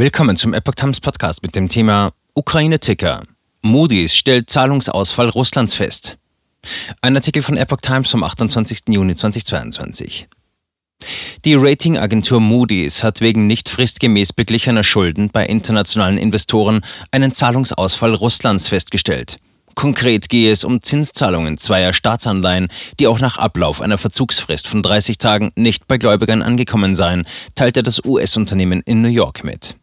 Willkommen zum Epoch Times Podcast mit dem Thema Ukraine-Ticker. Moody's stellt Zahlungsausfall Russlands fest. Ein Artikel von Epoch Times vom 28. Juni 2022. Die Ratingagentur Moody's hat wegen nicht fristgemäß beglichener Schulden bei internationalen Investoren einen Zahlungsausfall Russlands festgestellt. Konkret gehe es um Zinszahlungen zweier Staatsanleihen, die auch nach Ablauf einer Verzugsfrist von 30 Tagen nicht bei Gläubigern angekommen seien, teilte das US-Unternehmen in New York mit.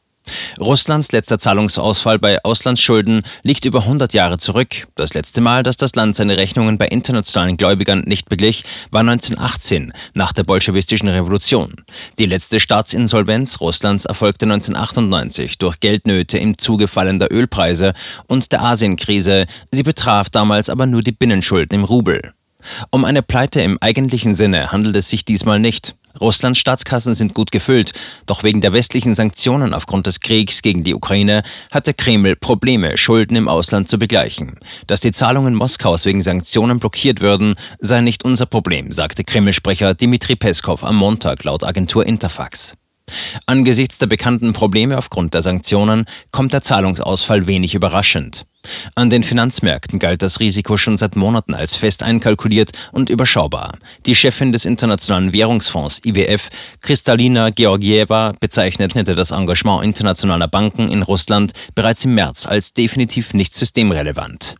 Russlands letzter Zahlungsausfall bei Auslandsschulden liegt über 100 Jahre zurück. Das letzte Mal, dass das Land seine Rechnungen bei internationalen Gläubigern nicht beglich, war 1918, nach der bolschewistischen Revolution. Die letzte Staatsinsolvenz Russlands erfolgte 1998 durch Geldnöte im Zuge fallender Ölpreise und der Asienkrise. Sie betraf damals aber nur die Binnenschulden im Rubel. Um eine Pleite im eigentlichen Sinne handelt es sich diesmal nicht. Russlands Staatskassen sind gut gefüllt, doch wegen der westlichen Sanktionen aufgrund des Kriegs gegen die Ukraine hat der Kreml Probleme, Schulden im Ausland zu begleichen. Dass die Zahlungen Moskaus wegen Sanktionen blockiert würden, sei nicht unser Problem, sagte Kreml-Sprecher Dmitri Peskov am Montag laut Agentur Interfax. Angesichts der bekannten Probleme aufgrund der Sanktionen kommt der Zahlungsausfall wenig überraschend. An den Finanzmärkten galt das Risiko schon seit Monaten als fest einkalkuliert und überschaubar. Die Chefin des Internationalen Währungsfonds IWF, Kristalina Georgieva, bezeichnete das Engagement internationaler Banken in Russland bereits im März als definitiv nicht systemrelevant.